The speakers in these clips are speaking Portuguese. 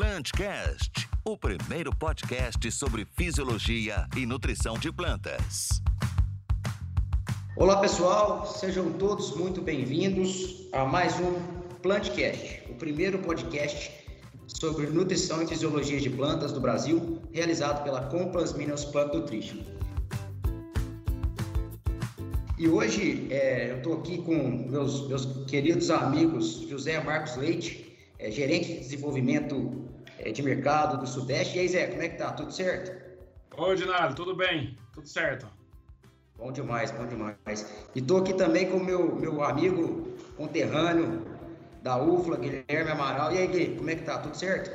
Plantcast, o primeiro podcast sobre fisiologia e nutrição de plantas. Olá pessoal, sejam todos muito bem-vindos a mais um Plantcast, o primeiro podcast sobre nutrição e fisiologia de plantas do Brasil, realizado pela Complas Minas Plant Nutrition. E hoje é, eu estou aqui com meus, meus queridos amigos José Marcos Leite, é, gerente de desenvolvimento de mercado do Sudeste. E aí, Zé, como é que tá? Tudo certo? Oi, Dinado, tudo bem? Tudo certo. Bom demais, bom demais. E tô aqui também com o meu, meu amigo conterrâneo da UFLA, Guilherme Amaral. E aí, Gui, como é que tá? Tudo certo?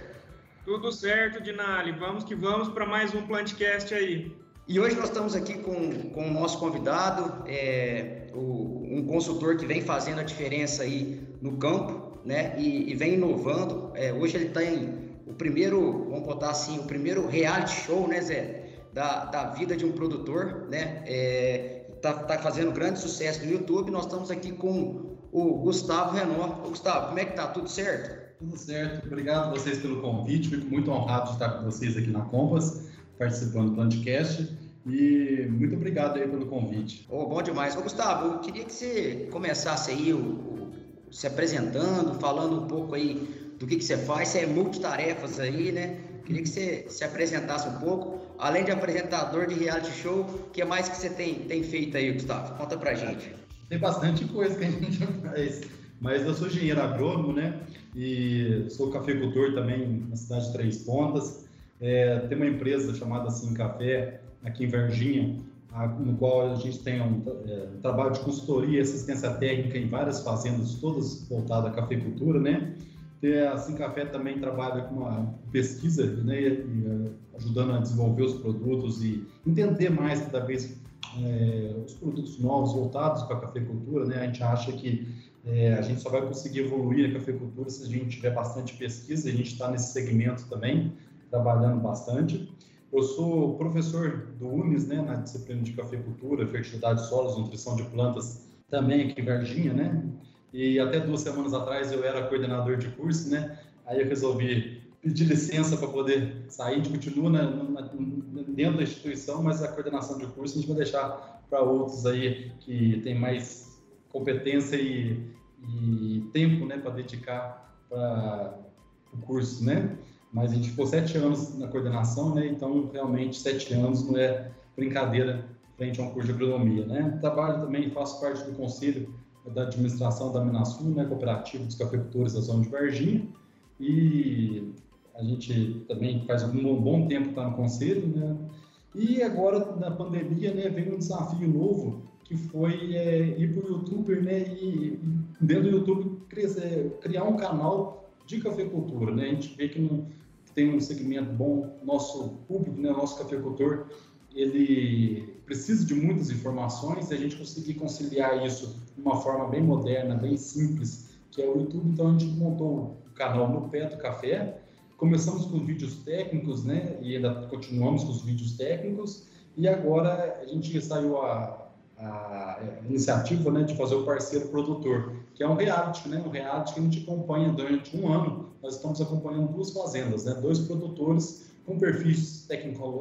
Tudo certo, Dinali. Vamos que vamos para mais um Plantcast aí. E hoje nós estamos aqui com, com o nosso convidado, é, o, um consultor que vem fazendo a diferença aí no campo, né? E, e vem inovando. É, hoje ele tem o primeiro, vamos botar assim, o primeiro reality show, né, Zé? da, da vida de um produtor, né? É, tá, tá fazendo grande sucesso no YouTube. Nós estamos aqui com o Gustavo Renó. Ô, Gustavo, como é que tá? Tudo certo? Tudo certo. Obrigado a vocês pelo convite. Fico muito honrado de estar com vocês aqui na Compass, participando do podcast. E muito obrigado aí pelo convite. Oh, bom demais. Ô, Gustavo, eu queria que você começasse aí o, o, se apresentando, falando um pouco aí do que, que você faz. Você é multitarefas aí, né? Queria que você se apresentasse um pouco. Além de apresentador de reality show, o que mais que você tem, tem feito aí, Gustavo? Conta pra gente. Tem bastante coisa que a gente faz. Mas eu sou engenheiro agrônomo, né? E sou cafeicultor também na cidade de Três Pontas. É, tem uma empresa chamada Sim Café, aqui em Varginha, no qual a gente tem um, é, um trabalho de consultoria e assistência técnica em várias fazendas, todas voltadas à cafeicultura, né? A Assim Café também trabalha com uma pesquisa, né, e, e, ajudando a desenvolver os produtos e entender mais cada vez é, os produtos novos voltados para a cafeicultura. Né? A gente acha que é, a gente só vai conseguir evoluir a cafeicultura se a gente tiver bastante pesquisa, a gente está nesse segmento também, trabalhando bastante. Eu sou professor do UNES, né, na disciplina de cafeicultura, fertilidade de solos, nutrição de plantas, também aqui em Varginha, né? E até duas semanas atrás eu era coordenador de curso, né? Aí eu resolvi pedir licença para poder sair. Gente continua na, na, dentro da instituição, mas a coordenação de curso a gente vai deixar para outros aí que tem mais competência e, e tempo, né, para dedicar para o curso, né? Mas a gente ficou sete anos na coordenação, né? Então, realmente, sete anos não é brincadeira frente a um curso de agronomia, né? Trabalho também, faço parte do conselho da administração da Minasul, né, cooperativa dos cafeicultores da zona de Varginha, e a gente também faz um bom tempo está no conselho, né, e agora na pandemia, né, veio um desafio novo que foi é, ir para o YouTube, né, e, dentro do YouTube criar, criar um canal de cafeicultura, né, a gente vê que, não, tem um segmento bom, nosso público, né, nosso cafeicultor ele precisa de muitas informações e a gente conseguir conciliar isso de uma forma bem moderna, bem simples, que é o YouTube. Então a gente montou o canal No Pé do Café. Começamos com vídeos técnicos, né? E ainda continuamos com os vídeos técnicos. E agora a gente saiu a, a iniciativa né, de fazer o parceiro produtor, que é um reality, né? Um reality que a gente acompanha durante um ano. Nós estamos acompanhando duas fazendas, né? Dois produtores com perfis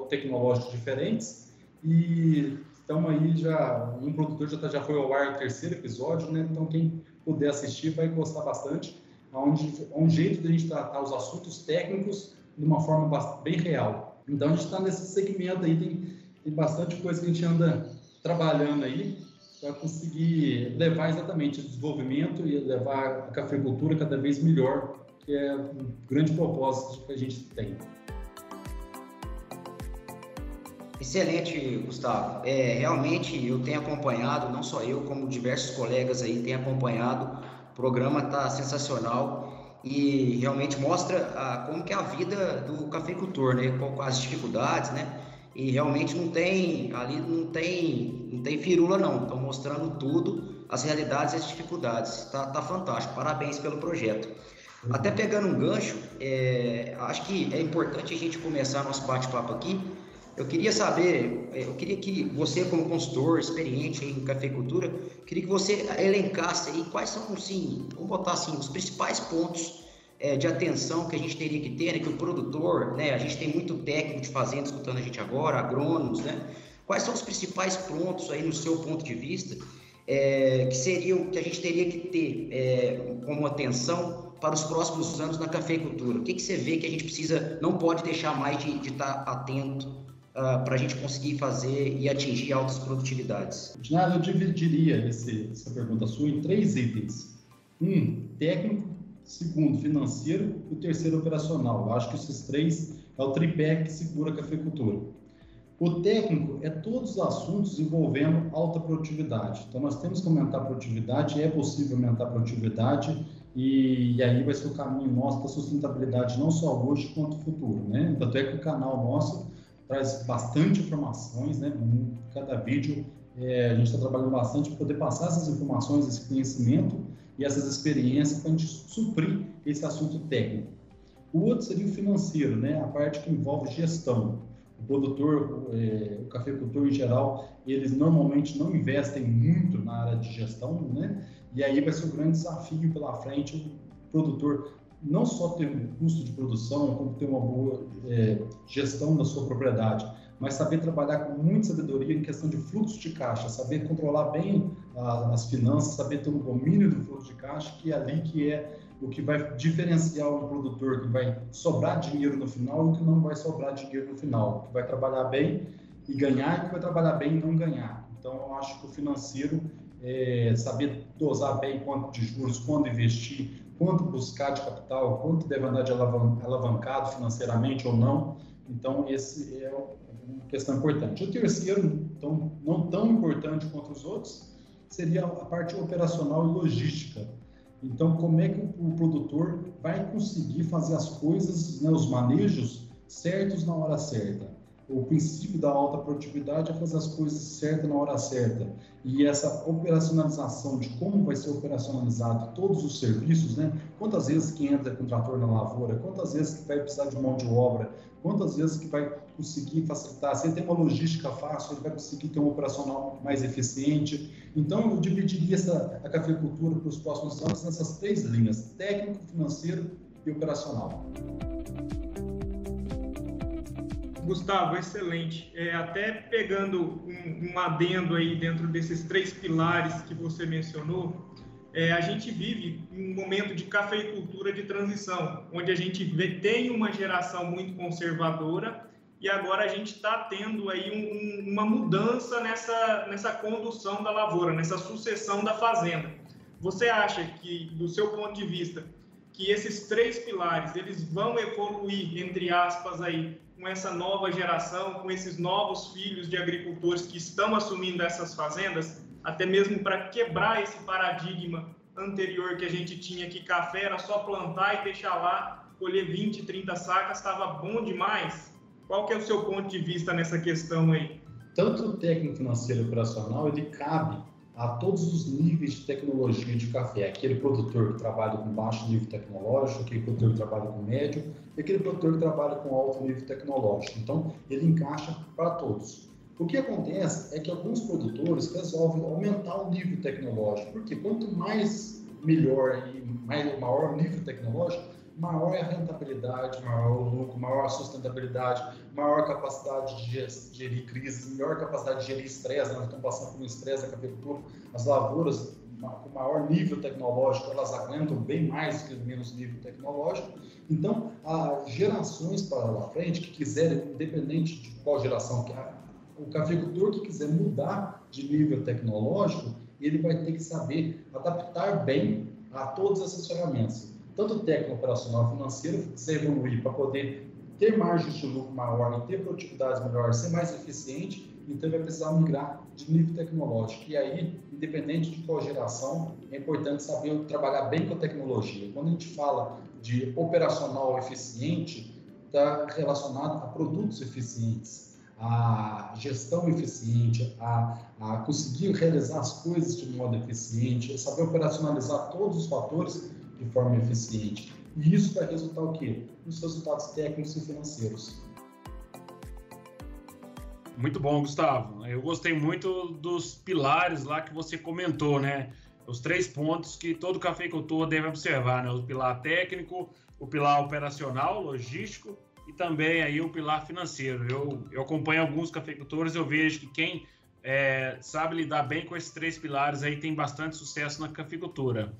tecnológicos diferentes e estamos aí já, um produtor já, tá, já foi ao ar o terceiro episódio, né? Então quem puder assistir vai gostar bastante, onde é um jeito de a gente tratar os assuntos técnicos de uma forma bem real. Então a gente está nesse segmento aí, tem, tem bastante coisa que a gente anda trabalhando aí para conseguir levar exatamente o desenvolvimento e levar a cafeicultura cada vez melhor, que é um grande propósito que a gente tem. Excelente, Gustavo. É, realmente eu tenho acompanhado, não só eu, como diversos colegas aí têm acompanhado. O programa está sensacional e realmente mostra a, como que é a vida do cafeicultor, né? Com as dificuldades, né? E realmente não tem ali não tem não tem firula não. Estão mostrando tudo, as realidades e as dificuldades. Tá, tá fantástico. Parabéns pelo projeto. Até pegando um gancho, é, acho que é importante a gente começar nosso bate-papo aqui eu queria saber, é, eu queria que você, como consultor experiente em cafeicultura, queria que você elencasse aí quais são, sim, vamos botar assim, os principais pontos é, de atenção que a gente teria que ter, né, que o produtor, né, a gente tem muito técnico de fazenda escutando a gente agora, agrônomos, né? Quais são os principais pontos aí no seu ponto de vista é, que seriam que a gente teria que ter é, como atenção para os próximos anos na cafeicultura? O que, que você vê que a gente precisa, não pode deixar mais de, de estar atento uh, para a gente conseguir fazer e atingir altas produtividades? Nada, eu dividiria esse, essa pergunta sua em três itens. Um, técnico, segundo, financeiro e o terceiro, operacional. Eu acho que esses três é o tripé que segura a cafeicultura. O técnico é todos os assuntos envolvendo alta produtividade. Então, nós temos que aumentar a produtividade, é possível aumentar a produtividade, e, e aí vai ser o caminho nosso para sustentabilidade, não só hoje, quanto futuro. Né? Tanto é que o canal nosso traz bastante informações, né? cada vídeo é, a gente está trabalhando bastante para poder passar essas informações, esse conhecimento e essas experiências para a gente suprir esse assunto técnico. O outro seria o financeiro, né? a parte que envolve gestão o produtor, é, o cafeicultor em geral, eles normalmente não investem muito na área de gestão, né? E aí vai ser um grande desafio pela frente o produtor não só ter um custo de produção, como ter uma boa é, gestão da sua propriedade, mas saber trabalhar com muita sabedoria em questão de fluxo de caixa, saber controlar bem a, as finanças, saber ter um domínio do fluxo de caixa, que é ali que é o que vai diferenciar um produtor que vai sobrar dinheiro no final e o que não vai sobrar dinheiro no final, que vai trabalhar bem e ganhar e que vai trabalhar bem e não ganhar. Então, eu acho que o financeiro é saber dosar bem quanto de juros, quando investir, quanto buscar de capital, quanto deve andar de alavancado financeiramente ou não. Então, esse é uma questão importante. O terceiro, então, não tão importante quanto os outros, seria a parte operacional e logística então, como é que o produtor vai conseguir fazer as coisas, né, os manejos certos na hora certa? O princípio da alta produtividade é fazer as coisas certas na hora certa. E essa operacionalização de como vai ser operacionalizado todos os serviços, né? Quantas vezes que entra com trator na lavoura, quantas vezes que vai precisar de mão de obra, quantas vezes que vai conseguir facilitar. Se ele tem uma logística fácil, ele vai conseguir ter um operacional mais eficiente. Então, eu dividiria essa, a cafeicultura para os próximos anos nessas três linhas: técnico, financeiro e operacional. Gustavo, excelente. É, até pegando um, um, adendo aí dentro desses três pilares que você mencionou, é, a gente vive um momento de cafeicultura de transição, onde a gente vê, tem uma geração muito conservadora e agora a gente está tendo aí um, uma mudança nessa, nessa condução da lavoura, nessa sucessão da fazenda. Você acha que, do seu ponto de vista, que esses três pilares eles vão evoluir, entre aspas, aí, com essa nova geração, com esses novos filhos de agricultores que estão assumindo essas fazendas, até mesmo para quebrar esse paradigma anterior que a gente tinha que café era só plantar e deixar lá, colher 20, 30 sacas, estava bom demais? Qual que é o seu ponto de vista nessa questão aí? Tanto o técnico financeiro operacional, ele cabe a todos os níveis de tecnologia de café. Aquele produtor que trabalha com baixo nível tecnológico, aquele produtor que trabalha com médio e aquele produtor que trabalha com alto nível tecnológico. Então, ele encaixa para todos. O que acontece é que alguns produtores resolvem aumentar o nível tecnológico, porque quanto mais melhor e mais, maior o nível tecnológico, maior é a rentabilidade, maior o lucro, maior a sustentabilidade, maior capacidade de gerir crise, maior capacidade de gerir estresse. Nós estamos passando por um estresse da cafeicultura. As lavouras com maior nível tecnológico, elas aguentam bem mais que menos nível tecnológico. Então, as gerações para lá frente que quiserem, independente de qual geração que é, o cafeicultor que quiser mudar de nível tecnológico, ele vai ter que saber adaptar bem a todas essas ferramentas tanto técnico, operacional, financeiro, se evoluir para poder ter margem de lucro maior ter produtividades melhores, ser mais eficiente, então vai precisar migrar de nível tecnológico. E aí, independente de qual geração, é importante saber trabalhar bem com a tecnologia. Quando a gente fala de operacional eficiente, está relacionado a produtos eficientes, a gestão eficiente, a, a conseguir realizar as coisas de modo eficiente, saber operacionalizar todos os fatores de forma eficiente. E isso vai resultar o quê? Nos resultados técnicos e financeiros. Muito bom, Gustavo. Eu gostei muito dos pilares lá que você comentou, né? os três pontos que todo cafeicultor deve observar, né? O pilar técnico, o pilar operacional, logístico e também aí o pilar financeiro. Eu, eu acompanho alguns cafeicultores, eu vejo que quem é, sabe lidar bem com esses três pilares aí tem bastante sucesso na cafeicultura.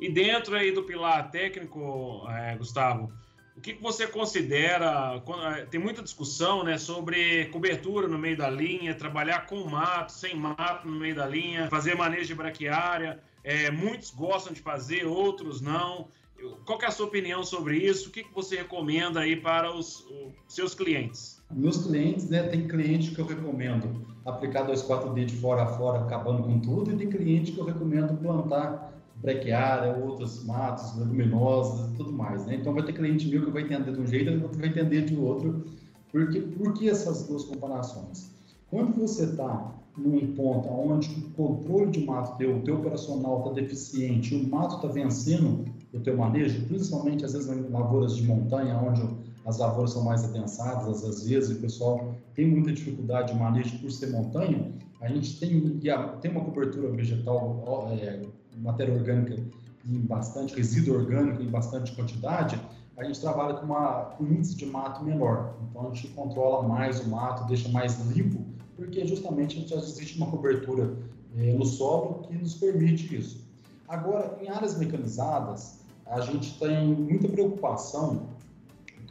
E dentro aí do pilar técnico, é, Gustavo, o que, que você considera? É, tem muita discussão né, sobre cobertura no meio da linha, trabalhar com mato, sem mato no meio da linha, fazer manejo de braquiária. É, muitos gostam de fazer, outros não. Qual é a sua opinião sobre isso? O que, que você recomenda aí para os, os seus clientes? Meus clientes, né, tem cliente que eu recomendo aplicar 2,4-D de fora a fora, acabando com tudo, e tem cliente que eu recomendo plantar brequiária, outros matos, leguminosas e tudo mais, né? Então vai ter cliente meu que vai entender de um jeito e outro vai entender de outro. Porque, por que essas duas comparações? Quando você está num ponto onde o controle de mato teu, o teu operacional está deficiente, o mato está vencendo o teu manejo, principalmente às vezes em lavouras de montanha, onde as lavouras são mais adensadas, às vezes o pessoal tem muita dificuldade de manejo por ser montanha, a gente tem, tem uma cobertura vegetal, é, matéria orgânica em bastante, resíduo orgânico em bastante quantidade, a gente trabalha com, uma, com um índice de mato menor. Então a gente controla mais o mato, deixa mais limpo, porque justamente já existe uma cobertura é, no solo que nos permite isso. Agora, em áreas mecanizadas, a gente tem muita preocupação.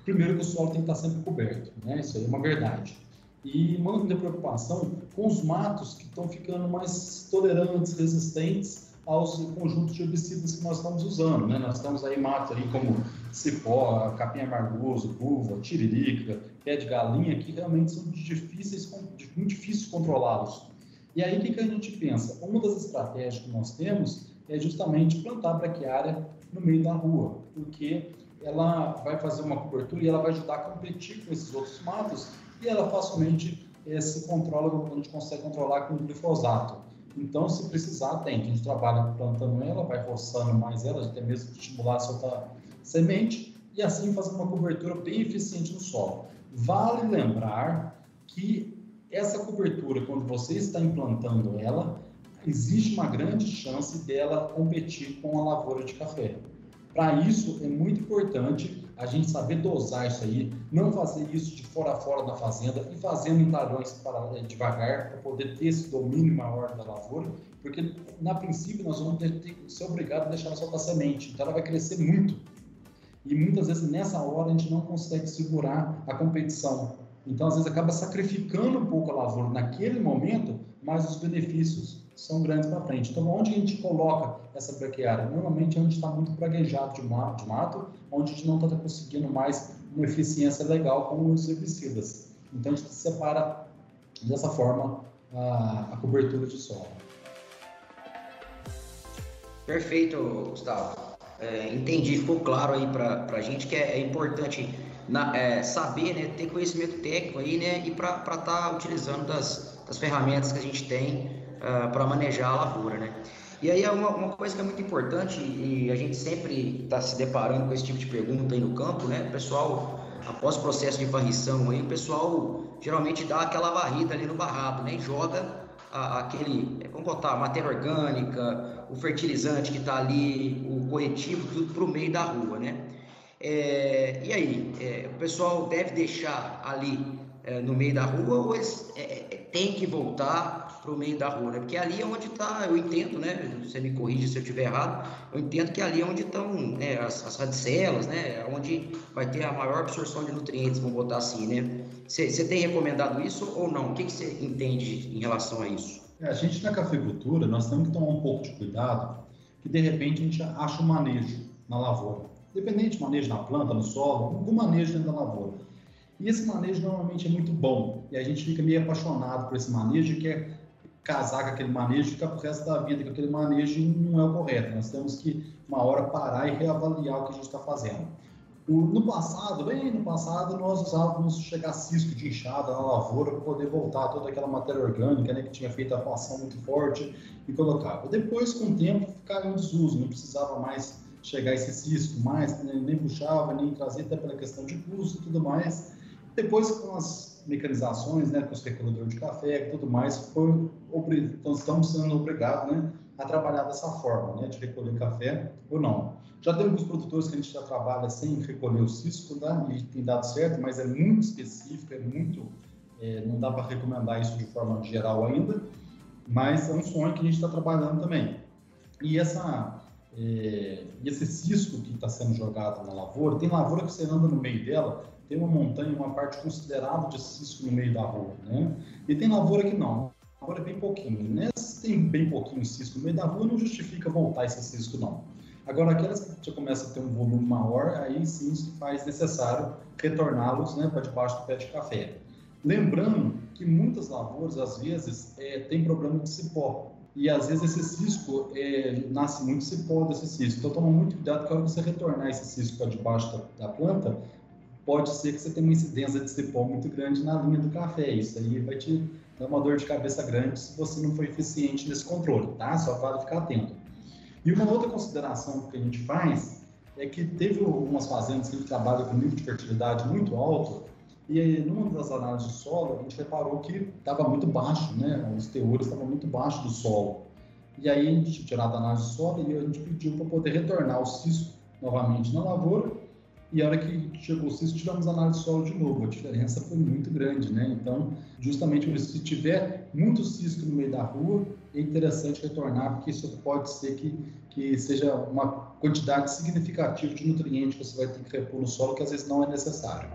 Primeiro, que o solo tem que estar sempre coberto, né? Isso aí é uma verdade. E muita preocupação com os matos que estão ficando mais tolerantes, resistentes aos conjuntos de herbicidas que nós estamos usando, né? Nós temos aí matos aí como cipó, capim amargoso, curva, tiririca, pé de galinha, que realmente são difíceis, muito difíceis controlá-los. E aí, o que, que a gente pensa? Uma das estratégias que nós temos é justamente plantar braquiária no meio da rua, porque ela vai fazer uma cobertura e ela vai ajudar a competir com esses outros matos e ela facilmente é, se controla, a gente consegue controlar com o glifosato. Então, se precisar, tem. A gente trabalha plantando ela, vai roçando mais ela, até mesmo estimular a soltar semente e assim fazer uma cobertura bem eficiente no solo. Vale lembrar que essa cobertura, quando você está implantando ela, existe uma grande chance dela competir com a lavoura de café. Para isso, é muito importante a gente saber dosar isso aí, não fazer isso de fora a fora da fazenda e fazendo em talhões para, é, devagar, para poder ter esse domínio maior da lavoura, porque, na princípio, nós vamos ter, ter, ser obrigados a deixar ela soltar semente, então ela vai crescer muito. E muitas vezes, nessa hora, a gente não consegue segurar a competição. Então, às vezes, acaba sacrificando um pouco a lavoura naquele momento, mas os benefícios são grandes para frente. Então, onde a gente coloca essa braquiária? Normalmente, onde está muito praguejado de mato, de mato, onde a gente não está conseguindo mais uma eficiência legal com os herbicidas. Então, a gente separa dessa forma a, a cobertura de solo. Perfeito, Gustavo. É, entendi, ficou claro aí para a gente que é, é importante na, é, saber, né, ter conhecimento técnico aí, né, e para estar tá utilizando das, das ferramentas que a gente tem uh, ah, para manejar a lavoura, né. E aí é uma, uma, coisa que é muito importante e a gente sempre está se deparando com esse tipo de pergunta aí no campo, né, o pessoal após o processo de varrição aí, o pessoal geralmente dá aquela varrida ali no barrado, né, e joga a, aquele, vamos botar, matéria orgânica, o fertilizante que está ali, o corretivo, tudo para o meio da rua, né? É, e aí, é, o pessoal deve deixar ali é, no meio da rua ou eles é, é, tem que voltar para o meio da rua, né? Porque ali é onde está, eu entendo, né? Você me corrige se eu estiver errado, eu entendo que ali é onde estão né, as, as radicelas, né? Onde vai ter a maior absorção de nutrientes, vamos botar assim, né? Você tem recomendado isso ou não? O que você entende em relação a isso? É, a gente na cafeicultura, nós temos que tomar um pouco de cuidado, que de repente a gente acha um manejo na lavoura. Independente de manejo na planta, no solo, algum manejo dentro da lavoura. E esse manejo normalmente é muito bom. E a gente fica meio apaixonado por esse manejo e quer casar com aquele manejo e ficar pro resto da vida com aquele manejo não é o correto. Nós temos que, uma hora, parar e reavaliar o que a gente está fazendo. No passado, bem no passado, nós usávamos chegar cisco de enxada na lavoura para poder voltar toda aquela matéria orgânica né, que tinha feito a ação muito forte e colocava. Depois, com o tempo, ficava em desuso, não precisava mais chegar esse cisco mais, né, nem puxava, nem trazia, até pela questão de custo e tudo mais. Depois, com as mecanizações, né, com os recolhedores de café e tudo mais, foi, então, estamos sendo obrigados né, a trabalhar dessa forma, né, de recolher café ou não. Já tem alguns produtores que a gente já trabalha sem recolher o cisco, tá? e tem dado certo, mas é muito específico, é muito, é, não dá para recomendar isso de forma geral ainda, mas é um sonho que a gente está trabalhando também. E essa é, esse cisco que está sendo jogado na lavoura, tem lavoura que você anda no meio dela, tem uma montanha, uma parte considerável de cisco no meio da rua, né? E tem lavoura que não, lavoura é bem pouquinho, né? Se tem bem pouquinho cisco no meio da rua, não justifica voltar esse cisco, não. Agora, aquelas que já começam a ter um volume maior, aí sim isso faz necessário retorná-los né, para debaixo do pé de café. Lembrando que muitas lavouras, às vezes, é, tem problema de cipó. E às vezes esse cisco é, nasce muito cipó desse cisco. Então toma muito cuidado que hora você retornar esse cisco para debaixo da, da, planta, pode ser que você tenha uma incidência de cipó muito grande na linha do café. Isso aí vai te dar uma dor de cabeça grande se você não for eficiente nesse controle, tá? Só para ficar atento. E uma outra consideração que a gente faz é que teve algumas fazendas que trabalham com nível de fertilidade muito alto e numa das análises de solo, a gente reparou que estava muito baixo, né? Os teores estavam muito baixos do solo. E aí a gente tirou a análise de solo e a gente pediu para poder retornar o cisco novamente na lavoura. E a hora que chegou o cisco, tiramos a análise de solo de novo. A diferença foi muito grande, né? Então, justamente por isso, se tiver muito cisco no meio da rua, é interessante retornar, porque isso pode ser que, que seja uma quantidade significativa de nutriente que você vai ter que repor no solo, que às vezes não é necessário.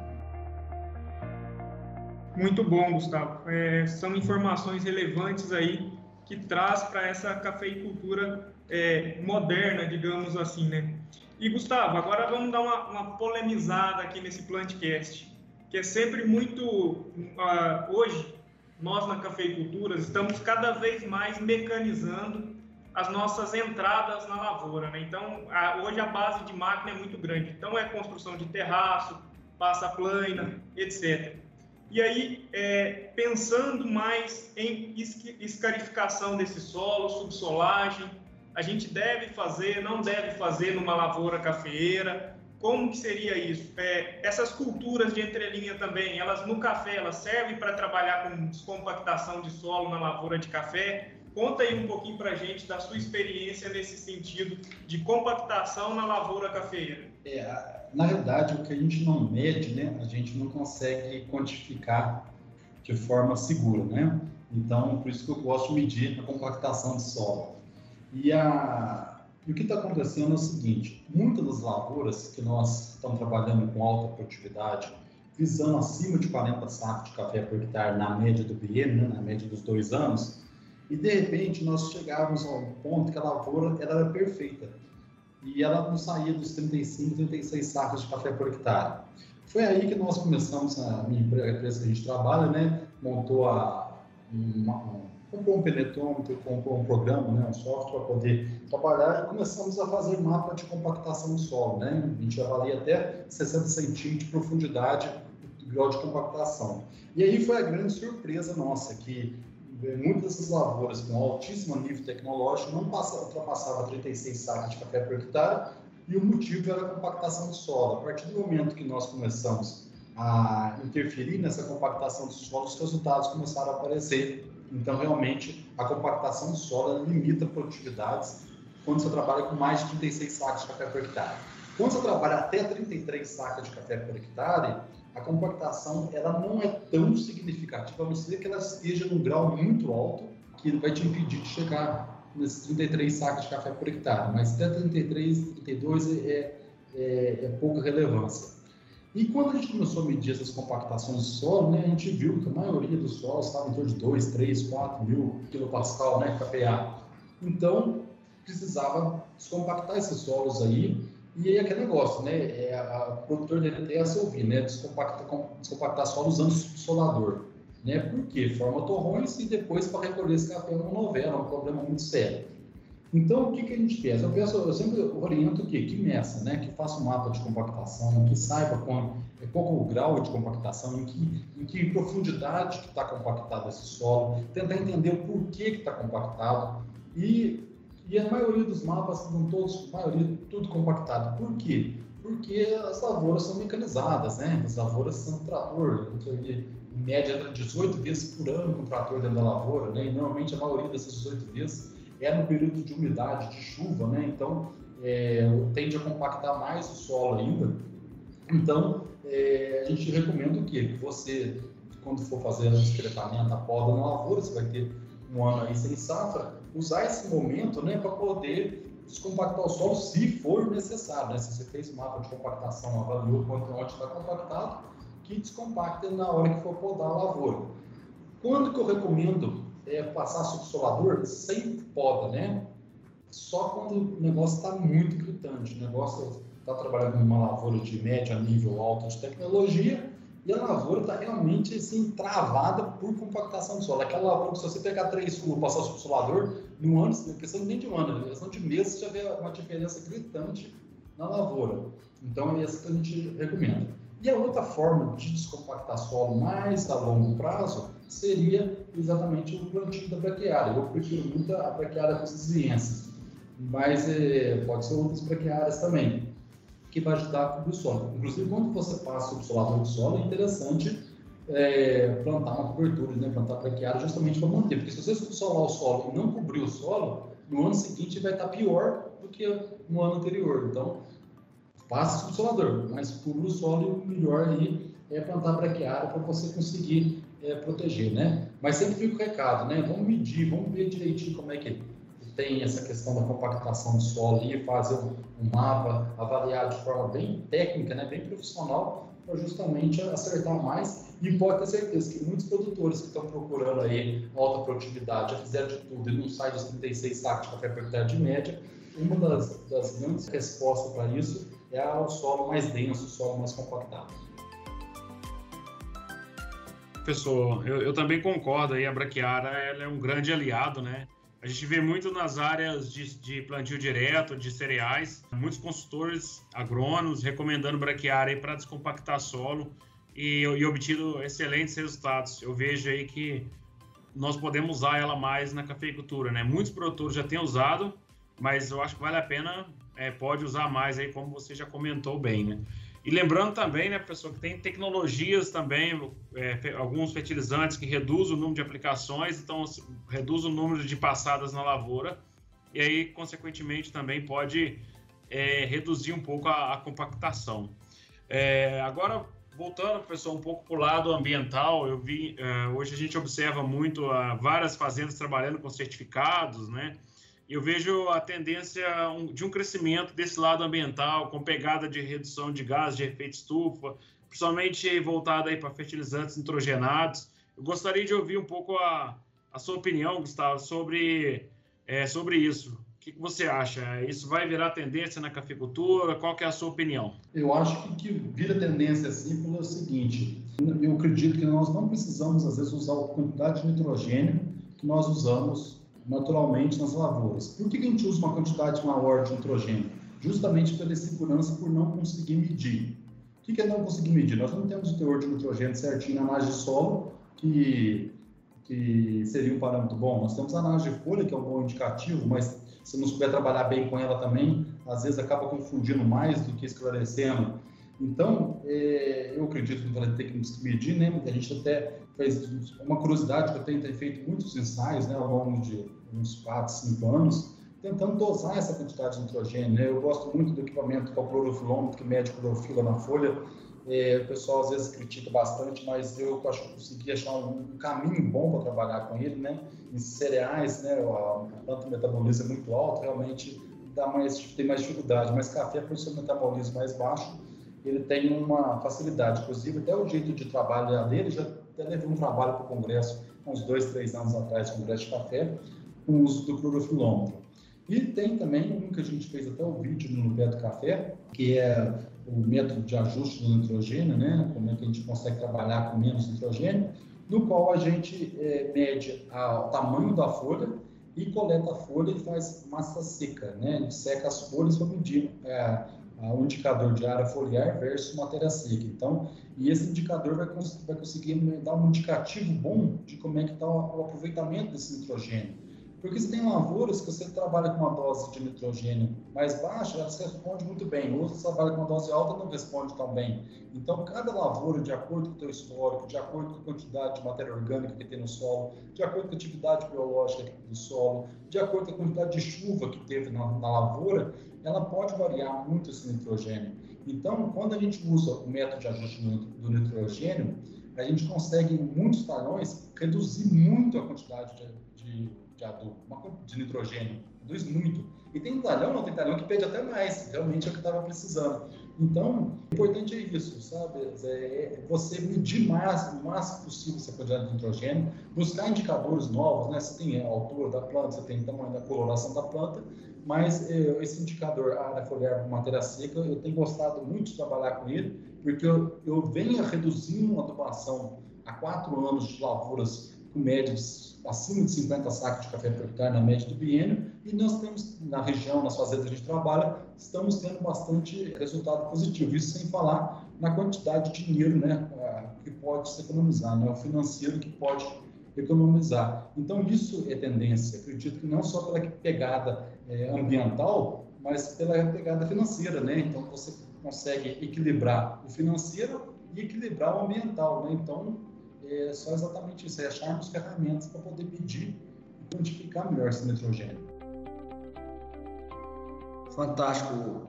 Muito bom, Gustavo. É, são informações relevantes aí que traz para essa cafeicultura é, moderna, digamos assim, né? E Gustavo, agora vamos dar uma, uma polemizada aqui nesse Plantcast, que é sempre muito uh, hoje nós na cafeicultura estamos cada vez mais mecanizando as nossas entradas na lavoura, né? Então a, hoje a base de máquina é muito grande, então é construção de terraço, passa plana, etc. E aí, é, pensando mais em escarificação desse solo, subsolagem, a gente deve fazer, não deve fazer numa lavoura cafeeira? Como que seria isso? É, essas culturas de entrelinha também, elas no café, elas servem para trabalhar com descompactação de solo na lavoura de café? Conta aí um pouquinho para a gente da sua experiência nesse sentido de compactação na lavoura cafeeira. É, na realidade, o que a gente não mede, né, a gente não consegue quantificar de forma segura, né? Então, por isso que eu gosto de medir a compactação de solo. E, a, e o que está acontecendo é o seguinte: muitas das lavouras que nós estamos trabalhando com alta produtividade, visando acima de 40 sacos de café por hectare na média do biênio, né, na média dos dois anos, e de repente nós chegávamos ao ponto que a lavoura era perfeita e ela não saía dos 35, 36 sacos de café por hectare. Foi aí que nós começamos, a minha empresa que a gente trabalha, né, montou a, uma, um penetômetro, comprou um programa, né, um software para poder trabalhar e começamos a fazer mapa de compactação do solo. Né? A gente avalia até 60 centímetros de profundidade do grau de compactação. E aí foi a grande surpresa nossa, que muitas dessas lavouras com altíssimo nível tecnológico não passa, ultrapassava 36 sacos de café por hectare e o motivo era a compactação do solo. A partir do momento que nós começamos a interferir nessa compactação do solo, os resultados começaram a aparecer. Então, realmente, a compactação do solo limita produtividades quando você trabalha com mais de 36 sacos de café por hectare. Quando você trabalha até 33 sacas de café por hectare, a compactação ela não é tão significativa, a não ser que ela esteja num grau muito alto, que vai te impedir de chegar nesses 33 sacos de café por hectare. Mas até 33, 32 é, é, é pouca relevância. E quando a gente começou a medir essas compactações do solo, né, a gente viu que a maioria dos solos estava em torno de 2, 3, 4 mil kilopascal, né, KPA. Então, precisava descompactar esses solos aí e aí aquele negócio, né? É, a, o produtor dele tem a se ouvir, né? Descompactar, descompactar solo usando subsolador. Né? Por quê? Forma torrões e depois para recolher esse café não novela, é um problema muito sério. Então, o que, que a gente fez? Eu, penso, eu sempre oriento o quê? Que meça, né? que faça um mapa de compactação, que saiba qual, é, qual é o grau de compactação, em que, em que profundidade que está compactado esse solo, tentar entender o porquê que está compactado e e a maioria dos mapas estão todos, a maioria, tudo compactado. Por quê? Porque as lavouras são mecanizadas, né? As lavouras são trator, em média 18 vezes por ano com trator dentro da lavoura, né? E normalmente a maioria dessas 18 vezes é no período de umidade, de chuva, né? Então, é, tende a compactar mais o solo ainda. Então, é, a gente recomenda o quê? Que você, quando for fazer o excretamento, a poda na lavoura, você vai ter um ano aí sem safra, usar esse momento né, para poder descompactar o solo se for necessário. Né? Se você fez um mapa de compactação, avaliou quanto onde está compactado, que descompacte na hora que for podar a lavoura. Quando que eu recomendo é, passar subsolador? Sem poda, né? Só quando o negócio está muito gritante, o negócio está trabalhando numa lavoura de média, nível alto de tecnologia, e a lavoura está realmente assim, travada por compactação do solo. Aquela lavoura que se você pegar três furos e passar o subsolador, no ano, não é questão nem de um ano, questão de meses, já vê uma diferença gritante na lavoura. Então é essa que a gente recomenda. E a outra forma de descompactar solo mais a longo prazo seria exatamente o plantio da braquiária. Eu prefiro muito a braquiária brasiliensis, mas é, pode ser outras braquiárias também que vai ajudar a cobrir o solo. Inclusive, quando você passa o solador de solo, é interessante é, plantar uma cobertura, né, plantar braquiária justamente para manter, porque se você solar o solo e não cobrir o solo, no ano seguinte vai estar pior do que no ano anterior. Então, faça o solador, mas cubra o solo e o melhor aí é plantar braquiária para você conseguir é, proteger, né? Mas sempre fica o recado, né? Vamos medir, vamos ver direitinho como é que tem essa questão da compactação do solo e fazer um mapa, avaliar de forma bem técnica, né, bem profissional, para justamente acertar mais. E pode ter certeza que muitos produtores que estão procurando aí alta produtividade, já fizeram de tudo e não sai dos 36 sacos de café por de média, uma das, das grandes respostas para isso é o solo mais denso, o solo mais compactado. Professor, eu, eu também concordo aí, a braquiária ela é um grande aliado, né? A gente vê muito nas áreas de, de plantio direto, de cereais, muitos consultores agrônomos recomendando braquiária para descompactar solo e, e obtido excelentes resultados. Eu vejo aí que nós podemos usar ela mais na cafeicultura, né? Muitos produtores já têm usado, mas eu acho que vale a pena, é, pode usar mais aí, como você já comentou bem, né? E lembrando também, né, pessoal, que tem tecnologias também, é, alguns fertilizantes que reduzem o número de aplicações, então reduz o número de passadas na lavoura, e aí, consequentemente, também pode é, reduzir um pouco a, a compactação. É, agora, voltando, pessoal, um pouco para o lado ambiental, eu vi, é, hoje a gente observa muito a, várias fazendas trabalhando com certificados, né? Eu vejo a tendência de um crescimento desse lado ambiental, com pegada de redução de gases de efeito estufa, principalmente voltada aí para fertilizantes nitrogenados. Eu gostaria de ouvir um pouco a, a sua opinião, Gustavo, sobre, é, sobre isso. O que, você acha? Isso vai virar tendência na cafeicultura? Qual que é a sua opinião? Eu acho que, que vira tendência assim pelo seguinte, eu acredito que nós não precisamos, às vezes, usar a quantidade de nitrogênio que nós usamos naturalmente nas lavouras. Por que a gente usa uma quantidade maior de nitrogênio? Justamente pela segurança por não conseguir medir. O que é não conseguir medir? Nós não temos o teor de nitrogênio certinho na análise de solo, que, que seria um parâmetro bom. Nós temos a análise de folha, que é um bom indicativo, mas se não souber trabalhar bem com ela também, às vezes acaba confundindo mais do que esclarecendo. Então, é, eu acredito que vai ter que medir, né? A gente até uma curiosidade que eu tenho, tenho feito muitos ensaios, né, ao longo de uns 4, 5 anos, tentando dosar essa quantidade de nitrogênio. Né? Eu gosto muito do equipamento o clorofilômetro, que mede clorofila na folha. É, o pessoal às vezes critica bastante, mas eu acho que consegui achar um, um caminho bom para trabalhar com ele, né? Em cereais, né? A, planta metabolismo é muito alto, realmente dá mais, tem mais dificuldade. Mas café, por seu metabolismo mais baixo, ele tem uma facilidade. Inclusive, até o jeito de trabalhar dele já até levei um trabalho para o Congresso, uns dois, três anos atrás, Congresso de Café, com o uso do clorofilômetro. E tem também um que a gente fez até o vídeo no Pé do Café, que é o método de ajuste do nitrogênio, né? Como é que a gente consegue trabalhar com menos nitrogênio, no qual a gente é, mede a, o tamanho da folha e coleta a folha e faz massa seca, né? A gente seca as folhas para medir é, o indicador de área foliar versus matéria seca. Então, e esse indicador vai, cons vai conseguir dar um indicativo bom de como é que está o, o aproveitamento desse nitrogênio. Porque você tem lavouras que você trabalha com uma dose de nitrogênio mais baixa, ela responde muito bem. Outros trabalham com dose alta não responde tão bem. Então, cada lavoura, de acordo com o seu histórico, de acordo com a quantidade de matéria orgânica que tem no solo, de acordo com a atividade biológica do solo, de acordo com a quantidade de chuva que teve na, na lavoura, ela pode variar muito esse nitrogênio. Então, quando a gente usa o método de ajuste do nitrogênio, a gente consegue, em muitos talhões, reduzir muito a quantidade de, de, de adubo, de nitrogênio. Reduz muito. E tem talhão, não tem talhão que pede até mais, realmente é o que estava precisando. Então, o importante é isso, sabe? É você medir mais, o máximo possível essa quantidade de nitrogênio, buscar indicadores novos, né? Você tem a altura da planta, você tem o tamanho da coloração da planta, mas eh, esse indicador área foliar matéria seca, eu tenho gostado muito de trabalhar com ele, porque eu, eu venho reduzindo a adubação há quatro anos de lavouras com médias acima de 50 sacos de café por hectare na média do biênio, e nós temos, na região, nas fazendas que a gente trabalha, estamos tendo bastante resultado positivo, isso sem falar na quantidade de dinheiro né, que pode se economizar, né, o financeiro que pode economizar. Então, isso é tendência. Acredito que não só pela pegada é, ambiental, mas pela pegada financeira, né? Então, você consegue equilibrar o financeiro e equilibrar o ambiental, né? Então, é só exatamente isso, é acharmos ferramentas para poder medir e quantificar melhor esse nitrogênio. Fantástico,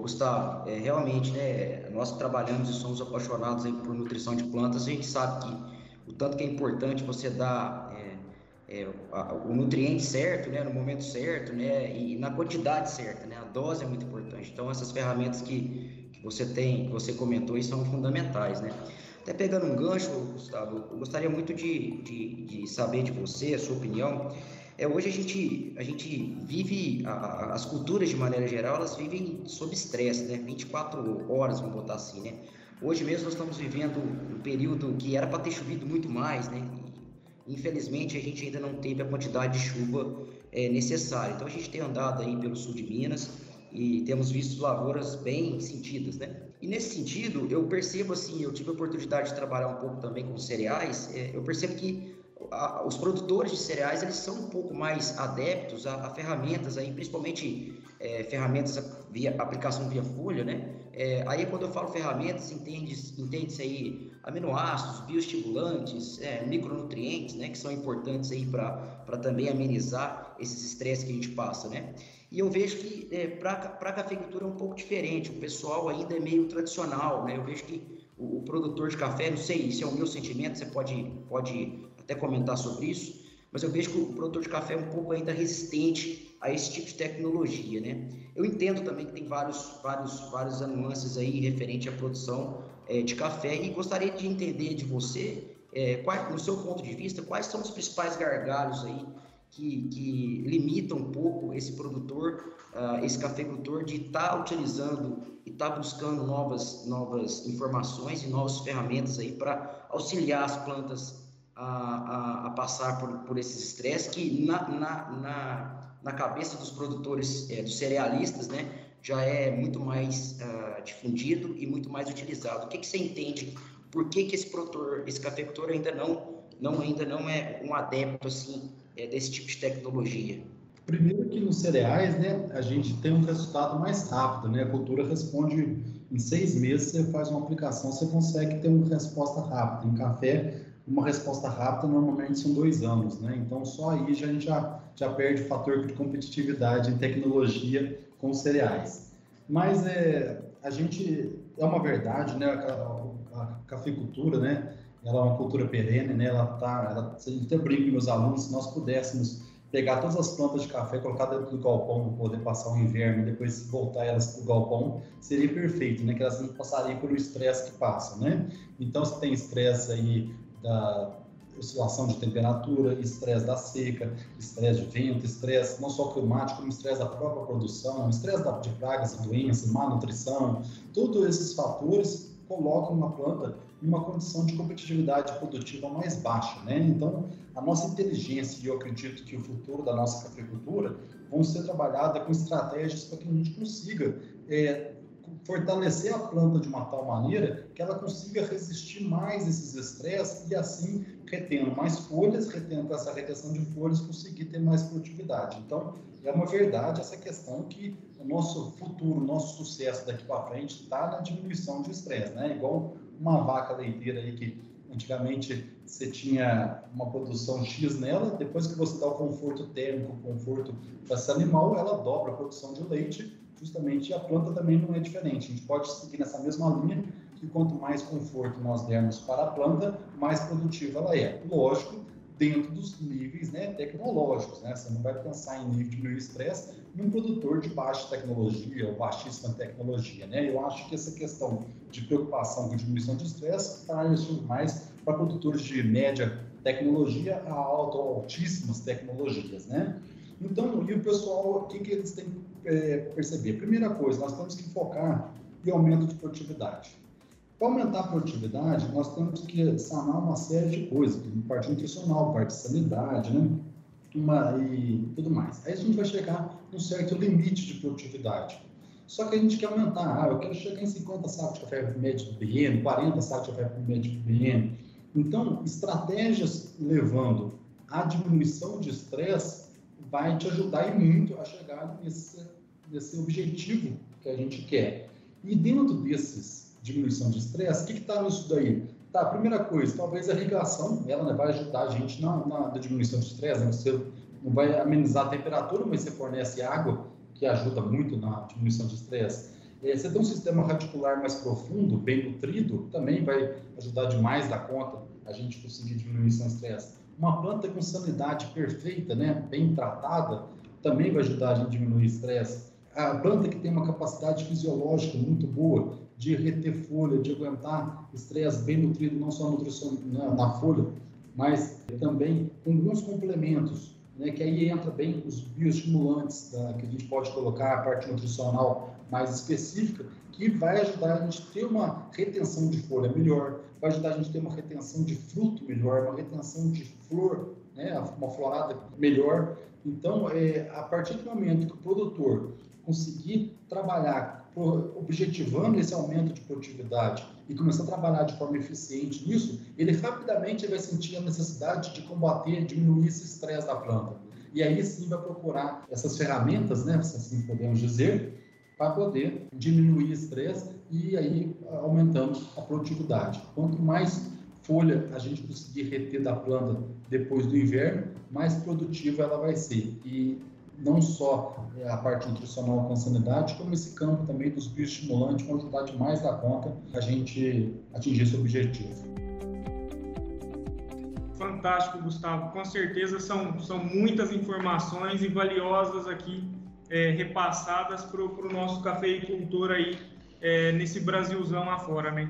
Gustavo. É, realmente, né, nós trabalhamos e somos apaixonados aí por nutrição de plantas, a gente sabe que o tanto que é importante você dar é, é, a, o nutriente certo, né, no momento certo, né, e na quantidade certa, né, a dose é muito importante. Então, essas ferramentas que, que você tem, que você comentou, aí são fundamentais, né. Até pegando um gancho, Gustavo, eu gostaria muito de, de, de saber de você, a sua opinião. É, hoje a gente, a gente vive, a, as culturas de maneira geral, elas vivem sob estresse, né? 24 horas, vamos botar assim, né? Hoje mesmo nós estamos vivendo um período que era para ter chovido muito mais, né? E, infelizmente a gente ainda não teve a quantidade de chuva é, necessária. Então a gente tem andado aí pelo sul de Minas e temos visto lavouras bem sentidas, né? E nesse sentido eu percebo assim, eu tive a oportunidade de trabalhar um pouco também com cereais, é, eu percebo que a, os produtores de cereais eles são um pouco mais adeptos a, a ferramentas aí, principalmente é, ferramentas via aplicação via folha, né? É, aí quando eu falo ferramentas, entende-se entende aí aminoácidos, bioestimulantes, é, micronutrientes, né? Que são importantes aí para também amenizar esses estresses que a gente passa, né? E eu vejo que é, para a cafeicultura é um pouco diferente, o pessoal ainda é meio tradicional, né? Eu vejo que o, o produtor de café, não sei se é o meu sentimento, você pode, pode até comentar sobre isso, mas eu vejo que o produtor de café é um pouco ainda resistente a esse tipo de tecnologia, né? Eu entendo também que tem vários, vários, várias nuances aí referente à produção é, de café e gostaria de entender de você, é, qual, no seu ponto de vista, quais são os principais gargalos aí que, que limitam um pouco esse produtor, uh, esse cafeicultor de estar tá utilizando e estar tá buscando novas, novas informações e novas ferramentas aí para auxiliar as plantas a, a, a passar por, por esses estresses que na, na, na, na, cabeça dos produtores, é, dos cerealistas, né, já é muito mais uh, difundido e muito mais utilizado. O que, que você entende? Por que, que esse produtor, esse cafeicultor ainda não, não, ainda não é um adepto assim, é, desse tipo de tecnologia? Primeiro que nos cereais, né, a gente tem um resultado mais rápido, né? A cultura responde em seis meses, você faz uma aplicação, você consegue ter uma resposta rápida. Em café, uma resposta rápida normalmente são dois anos, né? Então só aí já, a gente já, já perde o fator de competitividade em tecnologia com os cereais. Mas é, a gente, é uma verdade, né? A, a, a cafeicultura, né? Ela é uma cultura perene, né? Ela tá, ela, gente até brinca com meus alunos, se nós pudéssemos pegar todas as plantas de café, colocar dentro do galpão para poder passar o inverno e depois voltar elas para o galpão, seria perfeito, né? Que elas não passariam pelo estresse que passam, né? Então, se tem estresse aí da oscilação de temperatura, estresse da seca, estresse de vento, estresse não só climático, como estresse da própria produção, estresse de pragas e doenças, má nutrição, todos esses fatores colocam uma planta em uma condição de competitividade produtiva mais baixa, né? Então, a nossa inteligência, e eu acredito que o futuro da nossa cafeicultura vão ser trabalhada com estratégias para que a gente consiga é, fortalecer a planta de uma tal maneira que ela consiga resistir mais esses estresses e assim retendo mais folhas, retendo essa retenção de folhas, conseguir ter mais produtividade. Então, é uma verdade essa questão que o nosso futuro, o nosso sucesso daqui para frente está na diminuição de estresse, né? Igual uma vaca leiteira aí que antigamente você tinha uma produção X nela, depois que você dá o conforto térmico, o conforto para esse animal, ela dobra a produção de leite, justamente a planta também não é diferente. A gente pode seguir nessa mesma linha, que quanto mais conforto nós dermos para a planta, mais produtiva ela é. Lógico, dentro dos níveis né, tecnológicos. Né? Você não vai pensar em nível de diminuir estresse num produtor de baixa tecnologia ou baixíssima tecnologia. Né? Eu acho que essa questão de preocupação com diminuição de estresse traz mais para produtores de média tecnologia a altíssimas tecnologias. Né? Então, e o pessoal, o que, que eles têm que é, perceber? Primeira coisa, nós temos que focar em aumento de produtividade. Para aumentar a produtividade, nós temos que sanar uma série de coisas, parte nutricional, parte de sanidade, né? Uma, e tudo mais. Aí a gente vai chegar num certo limite de produtividade. Só que a gente quer aumentar. Ah, eu quero chegar em 50 sacos de café médio do BM, 40 sacos de café médio do BM. Então, estratégias levando à diminuição de estresse vai te ajudar e muito a chegar nesse, nesse objetivo que a gente quer. E dentro desses diminuição de estresse, o que está nisso daí? Tá, primeira coisa, talvez a irrigação, ela vai ajudar a gente na, na, na diminuição de estresse, né? você não vai amenizar a temperatura, mas você fornece água, que ajuda muito na diminuição de estresse. É, você tem um sistema radicular mais profundo, bem nutrido, também vai ajudar demais da conta a gente conseguir diminuir esse estresse. Uma planta com sanidade perfeita, né, bem tratada, também vai ajudar a gente a diminuir estresse. A planta que tem uma capacidade fisiológica muito boa, de reter folha, de aguentar estresse bem nutrido, não só nutrição na, na folha, mas também com alguns complementos, né, que aí entra bem os bioestimulantes da, que a gente pode colocar, a parte nutricional mais específica, que vai ajudar a gente a ter uma retenção de folha melhor, vai ajudar a gente a ter uma retenção de fruto melhor, uma retenção de flor, né, uma florada melhor. Então, é, a partir do momento que o produtor conseguir trabalhar objetivando esse aumento de produtividade e começar a trabalhar de forma eficiente nisso, ele rapidamente vai sentir a necessidade de combater, diminuir esse estresse da planta. E aí sim vai procurar essas ferramentas, né, se assim podemos dizer, para poder diminuir estresse e aí aumentando a produtividade. Quanto mais folha a gente conseguir reter da planta depois do inverno, mais produtiva ela vai ser. E não só é, a parte nutricional com sanidade, como esse campo também dos bioestimulantes vão ajudar demais da conta a gente atingir esse objetivo. Fantástico, Gustavo. Com certeza são, são muitas informações e valiosas aqui é, repassadas para o nosso cafeicultor aí é, nesse Brasilzão afora, né?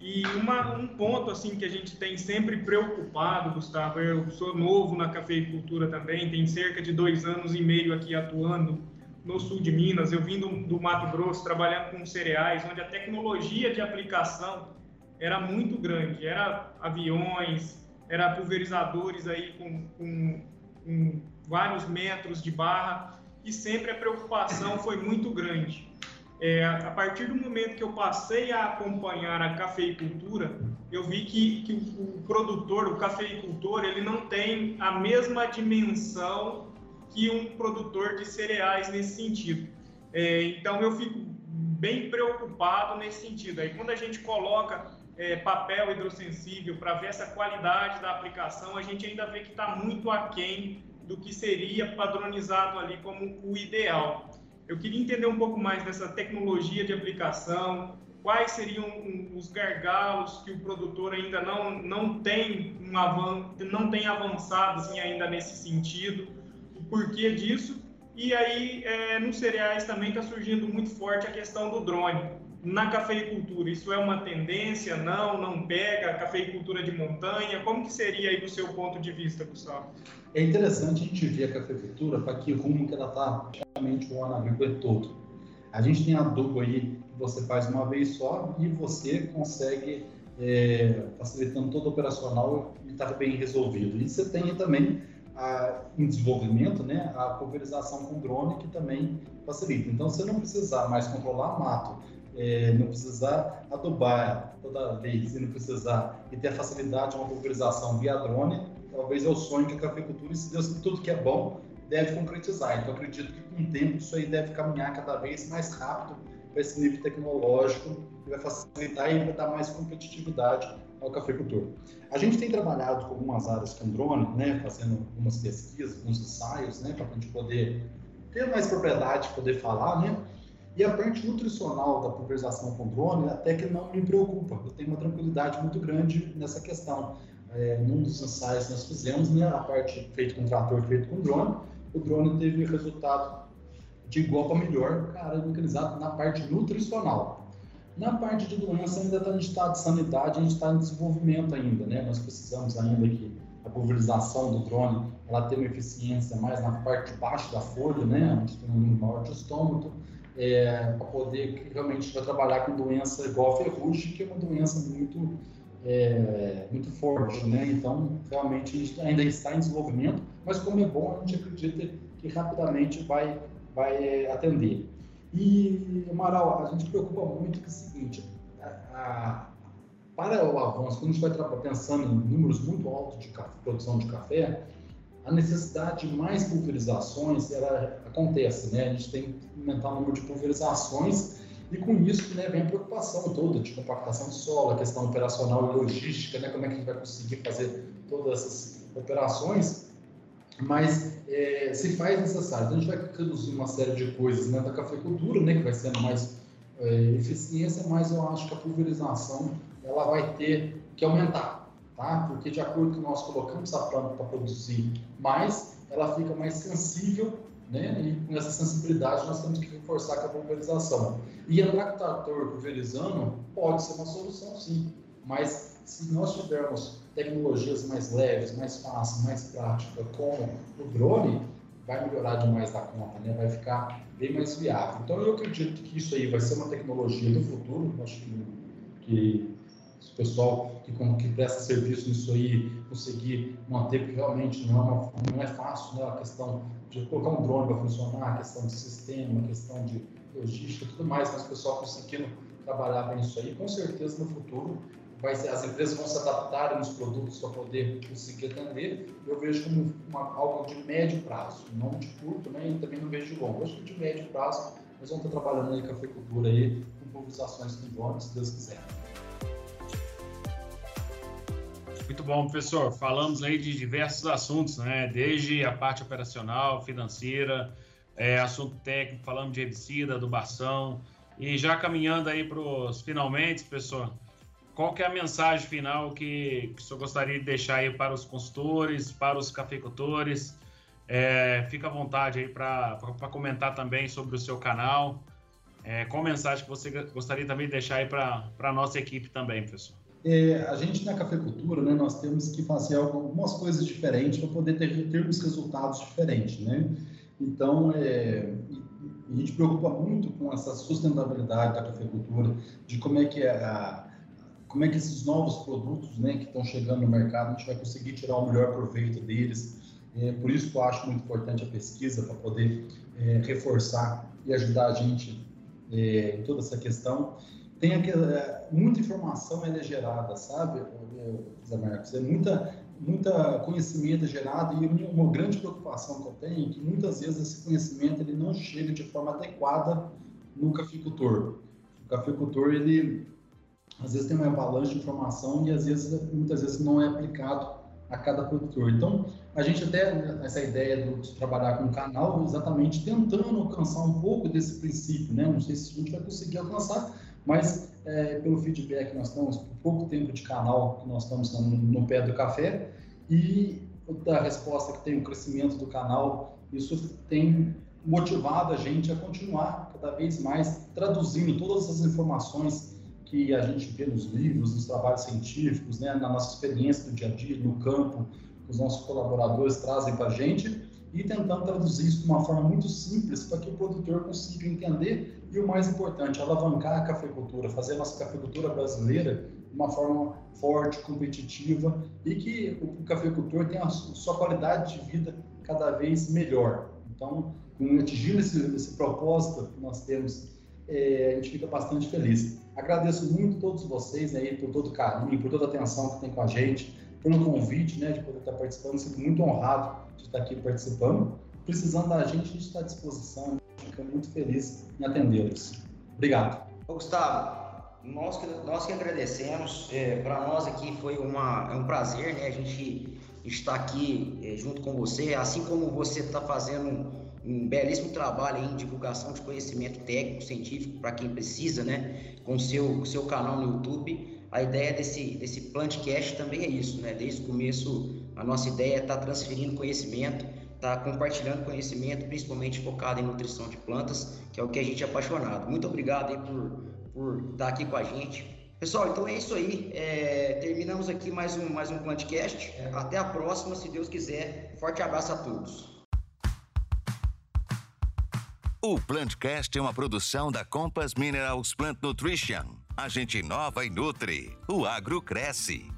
E uma, um ponto assim que a gente tem sempre preocupado, Gustavo, eu sou novo na cafeicultura também, tem cerca de dois anos e meio aqui atuando no sul de Minas. Eu vim do, do Mato Grosso trabalhando com cereais, onde a tecnologia de aplicação era muito grande. Era aviões, era pulverizadores aí com, com, com vários metros de barra e sempre a preocupação foi muito grande. É, a partir do momento que eu passei a acompanhar a cafeicultura, eu vi que, que o, o, produtor, o cafeicultor, ele não tem a mesma dimensão que um produtor de cereais nesse sentido. É, então eu fico bem preocupado nesse sentido. Aí quando a gente coloca é, papel hidrossensível para ver essa qualidade da aplicação, a gente ainda vê que está muito aquém do que seria padronizado ali como o ideal. Eu queria entender um pouco mais dessa tecnologia de aplicação, quais seriam os gargalos que o produtor ainda não, não tem um avan, não tem avançado assim, ainda nesse sentido, o porquê disso. E aí, é, nos cereais também está surgindo muito forte a questão do drone. Na cafeicultura, isso é uma tendência? Não, não pega? Cafeicultura de montanha? Como que seria aí do seu ponto de vista, Gustavo? É interessante a gente ver a cafeicultura para que rumo que ela está praticamente o ano agrícola todo. A gente tem adubo aí que você faz uma vez só e você consegue é, facilitando todo o operacional e está bem resolvido. E você tem também a, em desenvolvimento né, a pulverização com drone que também facilita. Então, você não precisar mais controlar mato é, não precisar adubar toda vez e não precisar e ter a facilidade de uma pulverização via drone, talvez é o sonho que a cafeicultura, e se Deus tudo que é bom, deve concretizar. Então, acredito que com o tempo isso aí deve caminhar cada vez mais rápido para esse nível tecnológico e vai facilitar e vai dar mais competitividade ao cafeicultor. A gente tem trabalhado com algumas áreas com drone, né, fazendo algumas pesquisas, alguns ensaios, né, para a gente poder ter mais propriedade, poder falar, né, e a parte nutricional da pulverização com drone até que não me preocupa. Eu tenho uma tranquilidade muito grande nessa questão. É, num dos ensaios que nós fizemos, né, a parte feita com trator, feita com drone, o drone teve resultado de igual para melhor, cara, localizado na parte nutricional. Na parte de doença ainda está em estado de sanidade, a gente está em desenvolvimento ainda, né? Nós precisamos ainda que a pulverização do drone ela tenha uma eficiência mais na parte de baixo da folha, né? Onde tem um maior de estômago, é, para poder realmente vai trabalhar com doença igual a ferrugem, que é uma doença muito é, muito forte, né? Então, realmente a gente ainda está em desenvolvimento, mas como é bom, a gente acredita que rapidamente vai vai é, atender. E, Amaral, a gente preocupa muito com o seguinte, a, a, para o avanço, quando a gente vai pensando em números muito altos de produção de café, a necessidade de mais pulverizações ela acontece, né? A gente tem que aumentar o número de pulverizações e com isso né, vem a preocupação toda de compactação de solo, a questão operacional e logística, né? Como é que a gente vai conseguir fazer todas essas operações? Mas é, se faz necessário. Então, a gente vai reduzir uma série de coisas né, da cafeicultura, né, que vai sendo mais é, eficiência, mas eu acho que a pulverização ela vai ter que aumentar, tá? Porque de acordo com nós colocamos a planta para produzir mais, ela fica mais sensível, né? E com essa sensibilidade nós temos que reforçar com a pulverização. E andar com pulverizando pode ser uma solução, sim, mas se nós tivermos tecnologias mais leves, mais fáceis, mais práticas, como o drone, vai melhorar demais da conta, né? vai ficar bem mais viável. Então, eu acredito que isso aí vai ser uma tecnologia do futuro. Acho que, que pessoal que, que presta serviço nisso aí conseguir manter, porque realmente não é, uma, não é fácil né? a questão de colocar um drone para funcionar, a questão de sistema, a questão de logística tudo mais, mas o pessoal conseguindo trabalhar bem isso aí, com certeza no futuro vai ser, as empresas vão se adaptar nos produtos para poder conseguir atender. Eu vejo como uma, algo de médio prazo, não de curto, né? E também não vejo de longo. Acho que de médio prazo nós vamos estar trabalhando aí com a aí, com pulverizações com drone, se Deus quiser. Muito bom, professor. Falamos aí de diversos assuntos, né? Desde a parte operacional, financeira, é, assunto técnico, falamos de herbicida, adubação. E já caminhando aí para os finalmente, professor, qual que é a mensagem final que, que o senhor gostaria de deixar aí para os consultores, para os cafeicultores? É, fica à vontade aí para comentar também sobre o seu canal. É, qual mensagem que você gostaria também de deixar aí para a nossa equipe também, professor? É, a gente na cafeicultura, né, nós temos que fazer algumas coisas diferentes para poder ter termos resultados diferentes, né? Então, é, a gente preocupa muito com essa sustentabilidade da cafeicultura, de como é que é a, como é que esses novos produtos né, que estão chegando no mercado, a gente vai conseguir tirar o melhor proveito deles. É, por isso que eu acho muito importante a pesquisa, para poder é, reforçar e ajudar a gente é, em toda essa questão. Tem aquela, é, muita informação é gerada, sabe, Zé Marcos? É muita, muita conhecimento é gerado e uma grande preocupação que eu tenho é que muitas vezes esse conhecimento ele não chega de forma adequada no cafeicultor. O cafeicultor, ele às vezes tem uma avalanche de informação e às vezes, muitas vezes não é aplicado a cada produtor. Então, a gente até, essa ideia de trabalhar com canal, exatamente tentando alcançar um pouco desse princípio, né? Não sei se a gente vai conseguir alcançar, mas é, pelo feedback que nós temos, por pouco tempo de canal que nós estamos no, no pé do café, e da resposta que tem o crescimento do canal, isso tem motivado a gente a continuar cada vez mais traduzindo todas as informações que a gente vê nos livros, nos trabalhos científicos, né, na nossa experiência do dia a dia, no campo, que os nossos colaboradores trazem para a gente, e tentando traduzir isso de uma forma muito simples para que o produtor consiga entender e, o mais importante, alavancar a cafeicultura, fazer a nossa cafeicultura brasileira de uma forma forte, competitiva e que o cafeicultor tenha a sua qualidade de vida cada vez melhor. Então, atingindo esse, esse propósito que nós temos é, a gente fica bastante feliz. Agradeço muito a todos vocês aí por todo o carinho, por toda a atenção que tem com a gente, pelo convite, né, de poder estar participando. Sinto muito honrado de estar aqui participando. Precisando da gente, a gente está à disposição. Fico muito feliz em atendê-los. Obrigado. Ô, Gustavo, nós que, nós que agradecemos. É, Para nós aqui foi uma, é um prazer, né? A gente estar aqui é, junto com você, assim como você está fazendo um, um, belíssimo trabalho em divulgação de conhecimento técnico, científico para quem precisa, né? Com seu seu canal no YouTube. A ideia desse desse Plantcast também é isso, né? Desde o começo a nossa ideia é estar tá transferindo conhecimento está compartilhando conhecimento, principalmente focado em nutrição de plantas, que é o que a gente é apaixonado. Muito obrigado aí por, por estar tá aqui com a gente. Pessoal, então é isso aí. É, terminamos aqui mais um, mais um Plantcast. Até a próxima, se Deus quiser. Forte abraço a todos. O Plantcast é uma produção da Compass Minerals Plant Nutrition. A gente inova e nutre. O agro cresce.